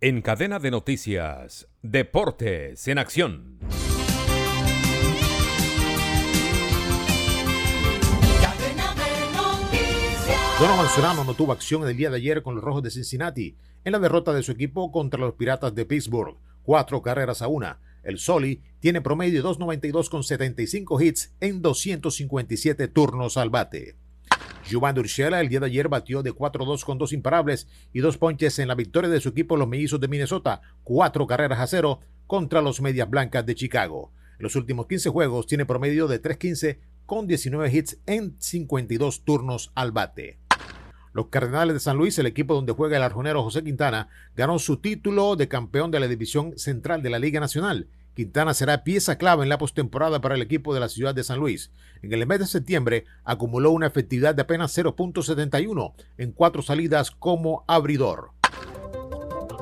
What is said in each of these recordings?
En cadena de noticias, Deportes en Acción. Donovan Solano no tuvo acción en el día de ayer con los Rojos de Cincinnati en la derrota de su equipo contra los Piratas de Pittsburgh, cuatro carreras a una. El Soli tiene promedio de 2.92 con 75 hits en 257 turnos al bate. Giovanni Urshela el día de ayer batió de 4-2 con dos imparables y dos ponches en la victoria de su equipo los mellizos de Minnesota, cuatro carreras a cero contra los Medias Blancas de Chicago. En los últimos 15 juegos tiene promedio de 3.15 con 19 hits en 52 turnos al bate. Los Cardenales de San Luis, el equipo donde juega el arjonero José Quintana, ganó su título de campeón de la División Central de la Liga Nacional. Quintana será pieza clave en la postemporada para el equipo de la ciudad de San Luis. En el mes de septiembre acumuló una efectividad de apenas 0.71 en cuatro salidas como abridor.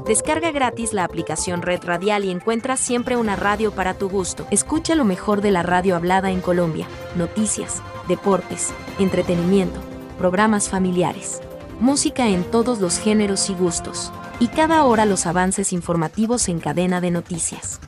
Descarga gratis la aplicación Red Radial y encuentra siempre una radio para tu gusto. Escucha lo mejor de la radio hablada en Colombia, noticias, deportes, entretenimiento programas familiares, música en todos los géneros y gustos, y cada hora los avances informativos en cadena de noticias.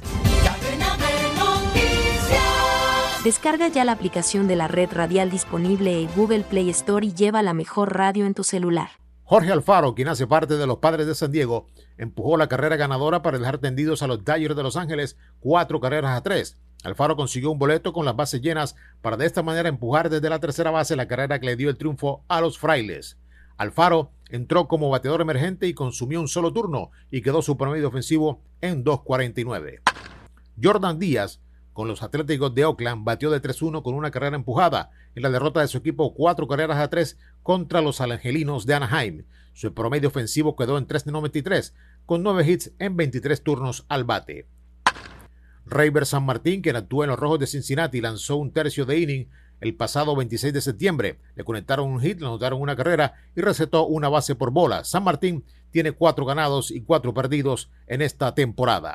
Descarga ya la aplicación de la red radial disponible en Google Play Store y lleva la mejor radio en tu celular. Jorge Alfaro, quien hace parte de los padres de San Diego, empujó la carrera ganadora para dejar tendidos a los Dodgers de Los Ángeles cuatro carreras a tres Alfaro consiguió un boleto con las bases llenas para de esta manera empujar desde la tercera base la carrera que le dio el triunfo a los frailes. Alfaro entró como bateador emergente y consumió un solo turno y quedó su promedio ofensivo en 2.49. Jordan Díaz, con los Atléticos de Oakland, batió de 3-1 con una carrera empujada en la derrota de su equipo cuatro carreras a tres contra los Angelinos de Anaheim. Su promedio ofensivo quedó en 3.93 con 9 hits en 23 turnos al bate. Rayber San Martín, quien actúa en los Rojos de Cincinnati, lanzó un tercio de inning el pasado 26 de septiembre. Le conectaron un hit, le anotaron una carrera y recetó una base por bola. San Martín tiene cuatro ganados y cuatro perdidos en esta temporada.